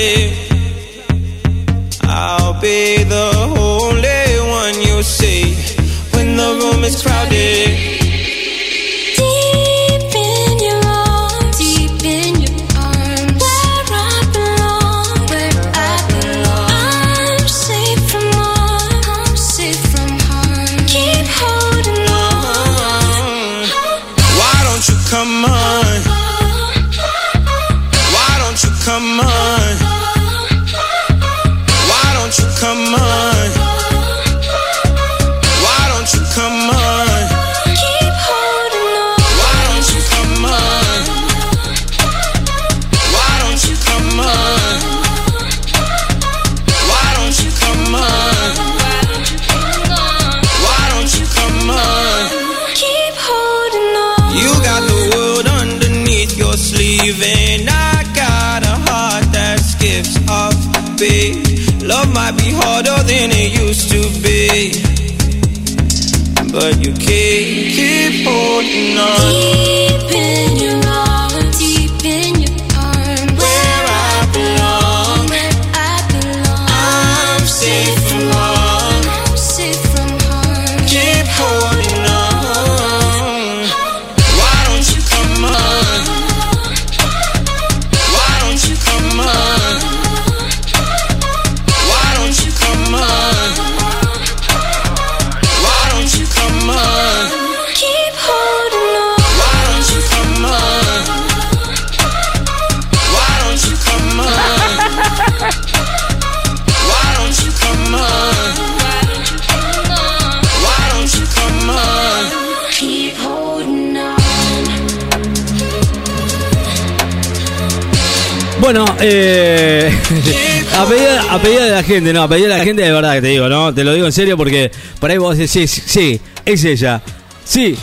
Eh, a, pedida, a de la gente, no, a pedida de la gente de verdad que te digo, ¿no? Te lo digo en serio porque por ahí vos decís, sí, sí, es ella. Sí.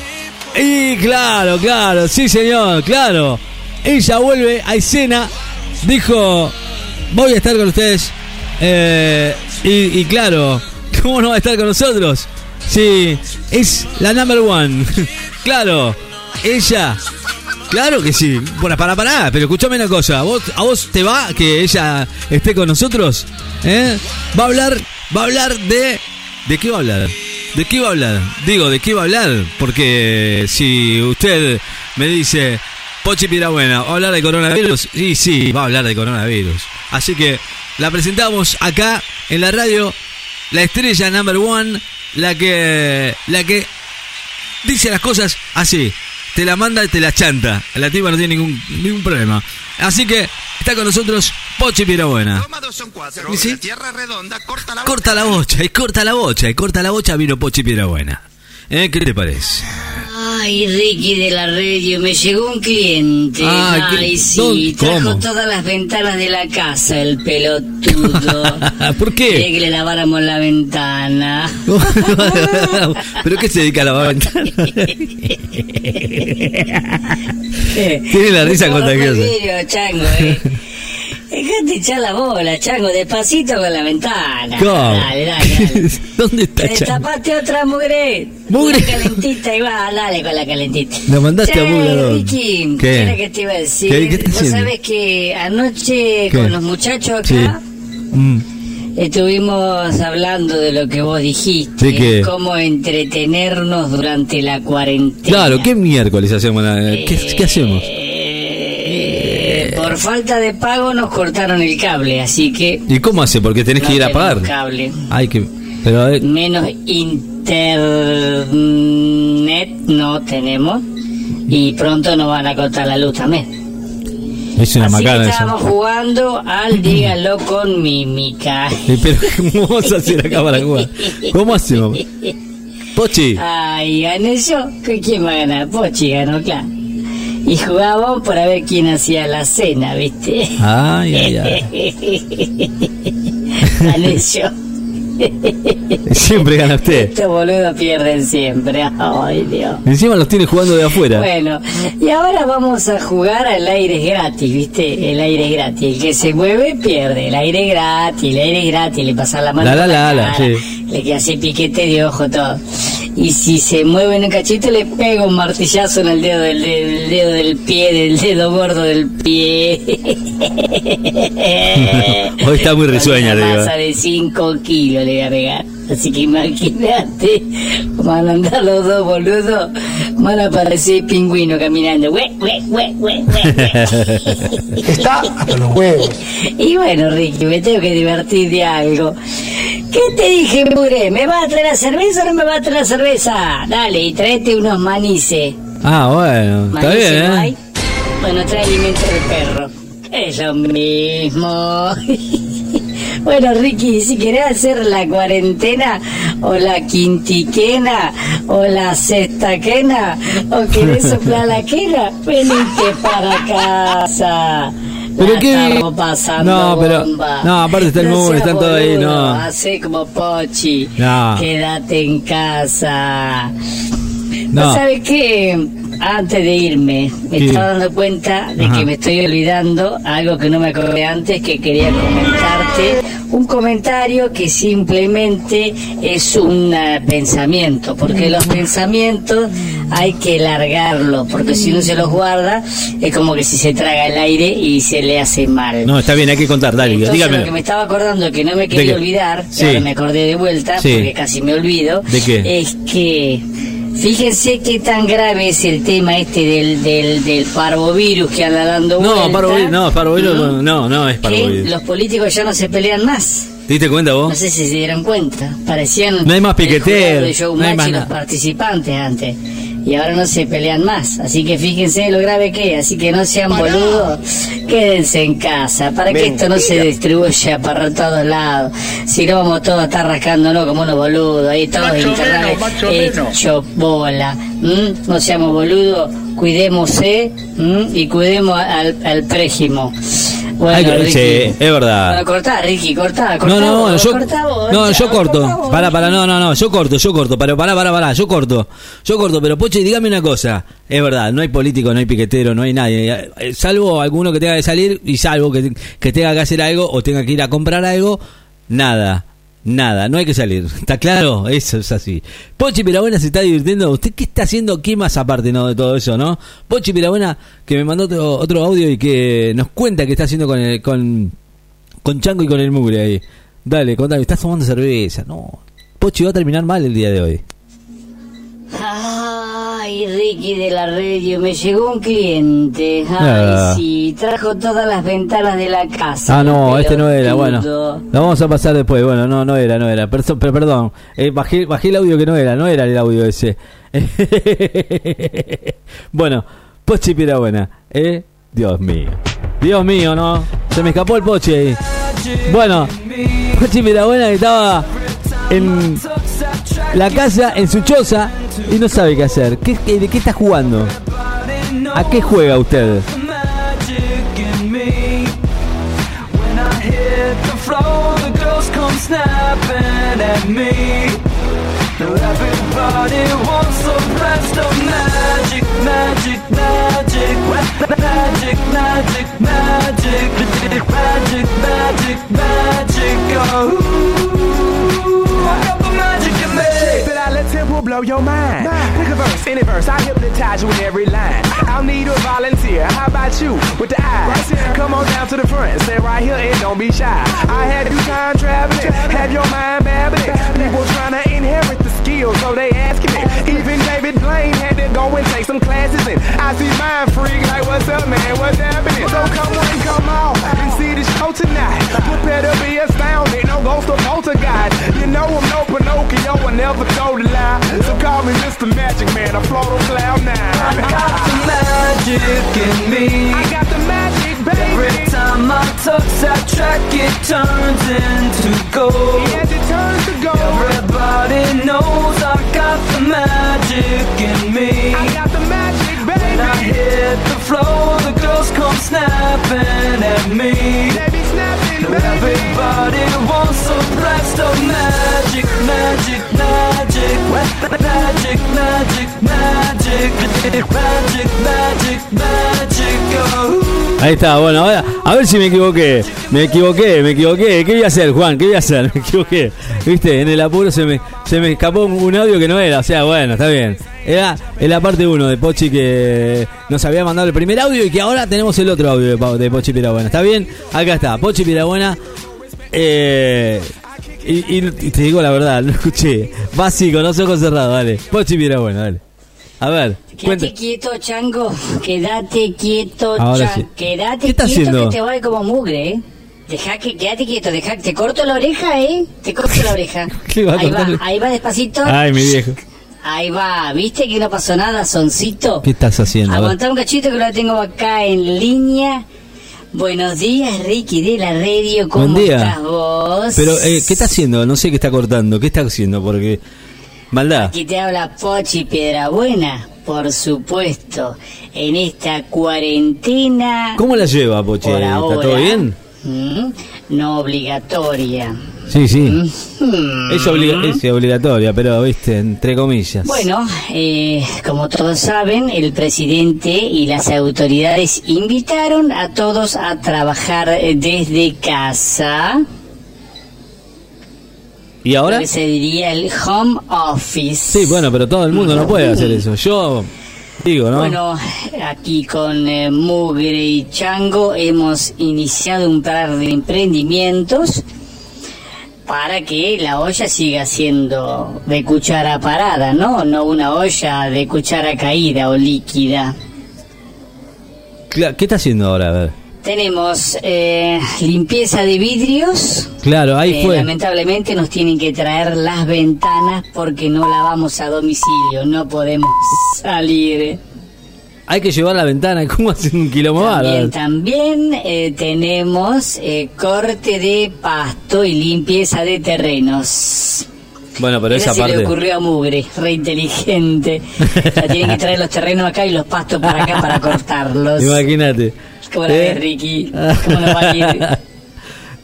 Y claro, claro, sí señor, claro. Ella vuelve a escena, dijo, voy a estar con ustedes. eh, y, y claro, ¿cómo no va a estar con nosotros? Sí, es la number one. claro, ella Claro que sí. Bueno, para, para, pero escúchame una cosa. ¿A vos, ¿A vos te va que ella esté con nosotros? ¿Eh? Va a hablar, va a hablar de... ¿De qué va a hablar? ¿De qué va a hablar? Digo, ¿de qué va a hablar? Porque si usted me dice, Pochi Pirabuena, ¿va a hablar de coronavirus? Sí, sí, va a hablar de coronavirus. Así que la presentamos acá en la radio, la estrella number one, la que, la que dice las cosas así. Te la manda y te la chanta. La tipa no tiene ningún, ningún problema. Así que está con nosotros Pochi Pirabuena. ¿Y sí? Corta la bocha, y corta la bocha, y corta la bocha vino Pochi Pirabuena. ¿Eh? ¿Qué te parece? Ay, Ricky de la radio, me llegó un cliente. Ah, ¿qué- Ay, sí, trajo todas las ventanas de la casa, el pelotudo. ¿Por Quería qué? que le laváramos la ventana. ¿Pero qué se dedica a lavar ventanas? Tiene la risa contagiosa. vidrio, chango, eh. Dejate echar la bola, chango, despacito con la ventana. ¿Cómo? Dale, dale, dale. ¿Dónde está Chango? Destapate otra mugre. Mugre. Una calentita igual, dale con la calentita. La mandaste a Che, Mugre, ¿a dónde? Ricky, ¿Qué? ¿qué era que te iba a decir? ¿Qué- qué estás Vos haciendo? sabés que anoche ¿Qué? con los muchachos acá Sí. Mm. estuvimos hablando de lo que vos dijiste. ¿De qué? Cómo entretenernos durante la cuarentena. Claro, ¿qué miércoles hacemos? ¿Qué, qué hacemos? Por falta de pago nos cortaron el cable, así que ¿Y cómo hace? Porque tenés no que ir a pagar. cable. Ay, que. Pero, Menos internet no tenemos y pronto nos van a cortar la luz también. es una Así que macana estábamos eso. jugando al dígalo con mímica. Eh, Pero, ¿cómo vamos a hacer acá para jugar? ¿Cómo hacemos? Pochi. Ay, gané yo. ¿Qué- ¿Quién va a ganar? Pochi ganó, claro. Y jugábamos para ver quién hacía la cena, ¿viste? Ay, ay, ay. yo. Siempre gana usted. Estos boludos pierden siempre. Ay, Dios. Encima los tiene jugando de afuera. Bueno, y ahora vamos a jugar al aire gratis, ¿viste? El aire gratis. El que se mueve pierde. El aire gratis, el aire gratis. Le pasa la mano. La, la, la, la, cara, sí. Le queda así piquete de ojo todo. Y si se mueve en un cachito, le pega un martillazo en el dedo del, del dedo del pie, del dedo gordo del pie. Hoy está muy risueña, una digo. masa de 5 kilos le voy a pegar. Así que imagínate, van a andar los dos boludos, van a parecer pingüinos caminando. Hue, hue, hue, hue, hue. Está hasta los huevos. Y bueno, Ricky, me tengo que divertir de algo. ¿Qué te dije, mure? ¿Me vas a traer la cerveza o no me vas a traer la cerveza? Dale, y tráete unos manices. Ah, bueno, está ¿Manices bien, ¿eh? hay? Bueno, trae alimento de perro. Es lo mismo. Bueno, Ricky, si querés hacer la cuarentena, o la quintiquena, o la sextaquena, o querés soplar la quena, venite para casa. Pero qué- No, pero- bomba. no, aparte está el No mundo, están todos ahí, no. Hacé como Pochi. No. Quédate en casa. No. ¿Sabes qué? Antes de irme, me ¿Qué? estaba dando cuenta de Ajá. que me estoy olvidando algo que no me acordé antes, que quería comentarte. Un comentario que simplemente es un pensamiento, porque los pensamientos hay que largarlos, porque si uno se los guarda, es como que si se traga el aire y se le hace mal. No, está bien, hay que contar, dale, dígame. lo que me estaba acordando que no me ¿De quería olvidar, Sí. me acordé de vuelta, Sí. porque casi me olvido, ¿De qué? es que fíjense qué tan grave es el tema este del, del, del parvovirus que anda dando No, vuelta, parvovirus, no, parvovirus, ¿no? no, no, no es que parvovirus. los políticos ya no se pelean más. ¿Te diste cuenta vos? No sé si se dieron cuenta. Parecían No hay más el jurado piquetero, de Showmatch no hay más y los participantes antes. Y ahora no se pelean más. Así que fíjense lo grave que es. Así que no sean boludos. Quédense en casa. Para que esto no se distribuya para todos lados. Si no vamos todos a estar rascándonos como unos boludos. Ahí todos. Hecho bola. ¿Mm? No seamos boludos. Cuidémosse ¿m? y cuidemos al, al prójimo. Bueno, Ricky. sí, es verdad. Cortá, Ricky, cortá, cortá No, no, vos, yo, cortá vos, no, yo corto. Para, para, no, no, no, yo corto, yo corto, pero para, para, para, yo corto, yo corto, pero Poche, dígame una cosa, es verdad, no hay político, no hay piquetero, no hay nadie, eh, salvo alguno que tenga que salir y salvo que, que tenga que hacer algo o tenga que ir a comprar algo, nada, nada, no hay que salir, ¿está claro? Eso es así. Pochi Pirabuena se está divirtiendo, ¿usted qué está haciendo? ¿Qué más aparte no de todo eso, no? Pochi Pirabuena que me mandó otro, audio y que nos cuenta qué está haciendo con el, con con Chango y con el mugre ahí. Dale, contame, estás tomando cerveza. No. Pochi va a terminar mal el día de hoy. Ay, Ricky de la radio, me llegó un cliente. Ay, Ah. sí, trajo todas las ventanas de la casa. Ah, no, este no era. Bueno, lo vamos a pasar después. Bueno, no, no era, no era. Perso- pero perdón, eh, bajé, bajé el audio que no era, no era el audio ese. bueno, Pochi Pirabuena, ¿eh? Dios mío. Dios mío, ¿no? Se me escapó el Pochi ahí. Bueno, Pochi Pirabuena que estaba en la casa, en su choza, y no sabe qué hacer. ¿Qué, ¿De qué está jugando? ¿A qué juega usted? But I let blow your mind. Pick a verse, any verse, I hypnotize you in every line. I'll need a volunteer. How about you with the eyes? Come on down to the front, stay right here and don't be shy. I had you time traveling, have your mind babbling. People trying to inherit the skills, so they asking me. Even David Blaine had to go and take some classes in. I see mind freak like, what's up, man? What's happening? So come on, come on and see the show tonight. Prepare to be astounded, no ghost or poltergeist. You know I'm no Pinocchio, I never told a lie. So call me Mr. Magic Man, I float on cloud nine. I got the magic in me. I got the magic, baby. Every time I touch that track, it turns into gold. Yes, it turns to gold. Everybody knows I got the magic in me. I got the magic, baby. When I hit the floor, the girls come snapping at me. magic, magic, magic, magic, magic, magic, oh. Ahí está, bueno, ahora, a ver si me equivoqué. Me equivoqué, me equivoqué. ¿Qué voy a hacer, Juan? ¿Qué voy a hacer? Me equivoqué. Viste, en el apuro se me, se me escapó un audio que no era. O sea, bueno, está bien. Era en la parte 1 de Pochi que nos había mandado el primer audio y que ahora tenemos el otro audio de, de Pochi Pirabuena. ¿Está bien? Acá está, Pochi Pirabuena. Eh y, y- y te digo la verdad, lo escuché. Básico, no ojos cerrados, dale. Pochi Pirabuena, dale. A ver, cuenta. Quédate quieto, chango. Quédate quieto, Ahora chango. sí. Quédate ¿Qué está quieto haciendo? que te voy como mugre, ¿eh? Deja que, quédate quieto, deja, te corto la oreja, ¿eh? Te corto la oreja. ¿Qué va ahí va, ahí va despacito. Ay, mi viejo. Ahí va, ¿viste que no pasó nada, soncito? ¿Qué estás haciendo? Aguantá un cachito que lo tengo acá en línea. Buenos días, Ricky de la radio. ¿Cómo Buen día. estás vos? Pero, eh, ¿qué está haciendo? No sé qué está cortando. ¿Qué está haciendo? Porque. Maldad. Aquí te habla Pochi Piedrabuena, por supuesto. En esta cuarentena. ¿Cómo la lleva, Pochi? ¿Está ahora. todo bien? No obligatoria. Sí, sí. Mm. Es, obliga- es obligatoria, pero, viste, entre comillas. Bueno, eh, como todos saben, el presidente y las autoridades invitaron a todos a trabajar eh, desde casa. ¿Y ahora? Lo que se diría el home office. Sí, bueno, pero todo el mundo no puede hacer eso. Yo digo, ¿no? Bueno, aquí con eh, Mugre y Chango hemos iniciado un par de emprendimientos para que la olla siga siendo de cuchara parada, ¿no? No una olla de cuchara caída o líquida. ¿Qué está haciendo ahora? A ver. Tenemos eh, limpieza de vidrios. Claro, ahí Eh, fue. lamentablemente nos tienen que traer las ventanas porque no lavamos a domicilio, no podemos salir. Hay que llevar la ventana. ¿Cómo hacen un quilombo También, también eh, tenemos eh, corte de pasto y limpieza de terrenos. Bueno, pero esa se le parte. ocurrió a Mugre, re inteligente. La tienen que traer los terrenos acá y los pastos para acá para cortarlos. Imagínate. ¿Cómo la ¿Eh? ves, Ricky? ¿Cómo nos va a ir?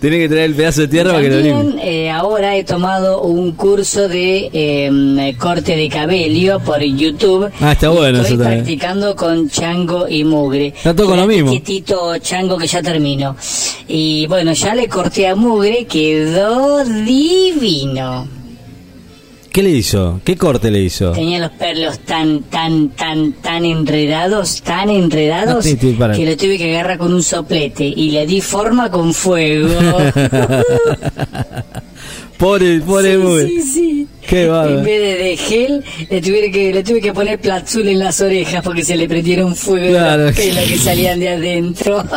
Tiene que traer el pedazo de tierra para que lo limpie. Eh, ahora he tomado un curso de eh, corte de cabello por YouTube. Ah, está bueno Estoy eso practicando con Chango y Mugre. Está todo con lo mismo. quietito, Chango, que ya termino. Y bueno, ya le corté a Mugre, quedó divino. ¿Qué le hizo? ¿Qué corte le hizo? Tenía los perlos tan, tan, tan, tan enredados, tan enredados, No, que lo tuve que agarrar con un soplete y le di forma con fuego. pobre, pobre Sí, sí, sí. Qué bárbaro. En vez de, de gel, le tuve que, le tuve que poner platzul en las orejas porque se le prendieron fuego Claro. los pelos que salían de adentro.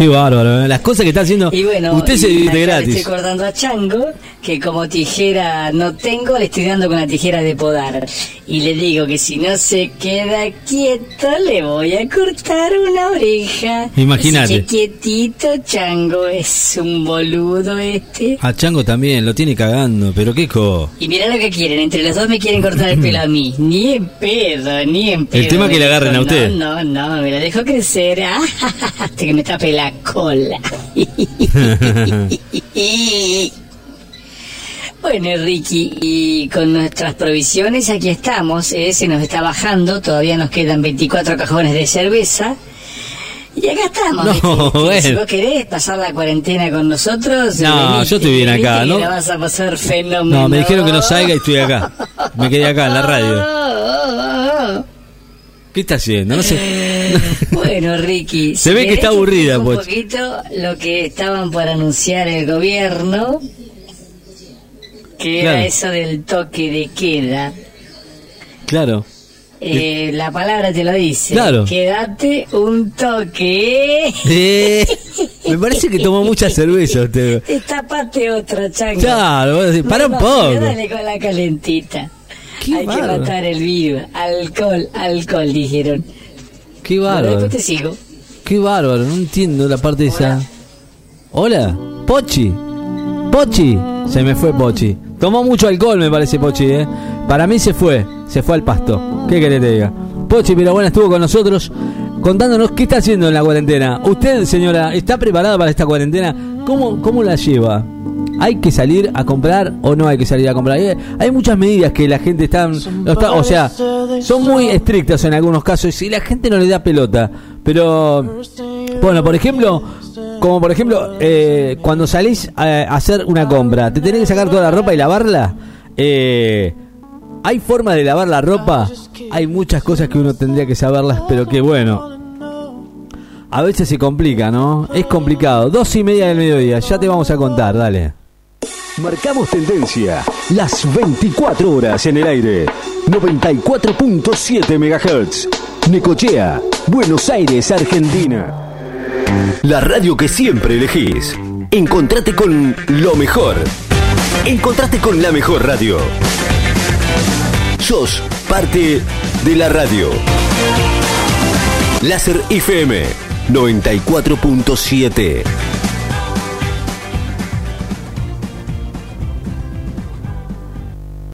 Qué bárbaro. ¿eh? Las cosas que está haciendo. Y bueno, Usted se y divierte acá le gratis. estoy cortando a Chango, que como tijera no tengo, le estoy dando con la tijera de podar. Y le digo que si no se queda quieto, le voy a cortar una oreja. Imagínate. Quietito, Chango, es un boludo este. A Chango también, lo tiene cagando, pero qué co. Y mirá lo que quieren, entre los dos me quieren cortar el pelo a mí. Ni en pedo, ni en pedo. tema que le agarren a No, usted. No, no, me lo dejo crecer. Ah, hasta que me tape la cola. Bueno, Ricky, y con nuestras provisiones aquí estamos, eh, se nos está bajando, todavía nos quedan 24 cajones de cerveza. Y acá estamos. No, bueno. Si vos querés pasar la cuarentena con nosotros, No, yo estoy bien acá, ¿no? La vas a pasar fenómeno. No, me dijeron que no salga y estoy acá. Me quedé acá en la radio. ¿Qué está haciendo? No sé. Bueno, Ricky. Se si ve que está aburrida, Pochi. Un poquito lo que estaban por anunciar el gobierno, que Claro. era eso del toque de queda. Claro. Eh, la palabra te lo dice. Claro. Quédate un toque. Eh, me parece que tomó mucha cerveza usted. Destapate otra, chango. Claro, vos decís, para un poco. Dale con la calentita. Hay que matar el virus. Alcohol, alcohol, dijeron. Qué bárbaro. después te sigo. Qué bárbaro, no entiendo la parte esa. Hola, Pochi. Pochi. Se me fue Pochi. Tomó mucho alcohol, me parece Pochi, ¿eh? Para mí se fue, se fue al pasto. ¿Qué querés que te diga? Pochi, pero bueno, estuvo con nosotros contándonos qué está haciendo en la cuarentena. Usted, señora, ¿está preparada para esta cuarentena? ¿Cómo, cómo la lleva? ¿Hay que salir a comprar o no hay que salir a comprar? Hay, hay muchas medidas que la gente está, no está- o sea, son muy estrictas en algunos casos y la gente no le da pelota. Pero, bueno, por ejemplo, como por ejemplo, eh, cuando salís a, hacer una compra, ¿te tenés que sacar toda la ropa y lavarla? Eh, ¿Hay forma de lavar la ropa? Hay muchas cosas que uno tendría que saberlas, pero que bueno. A veces se complica, ¿no? Es complicado. Dos y media del mediodía, ya te vamos a contar, dale. Marcamos tendencia. Las 24 horas en el aire. 94.7 MHz. Necochea, Buenos Aires, Argentina. La radio que siempre elegís. Encontrate con lo mejor. Encontrate con la mejor radio. Sos parte de la radio. Láser FM 94.7.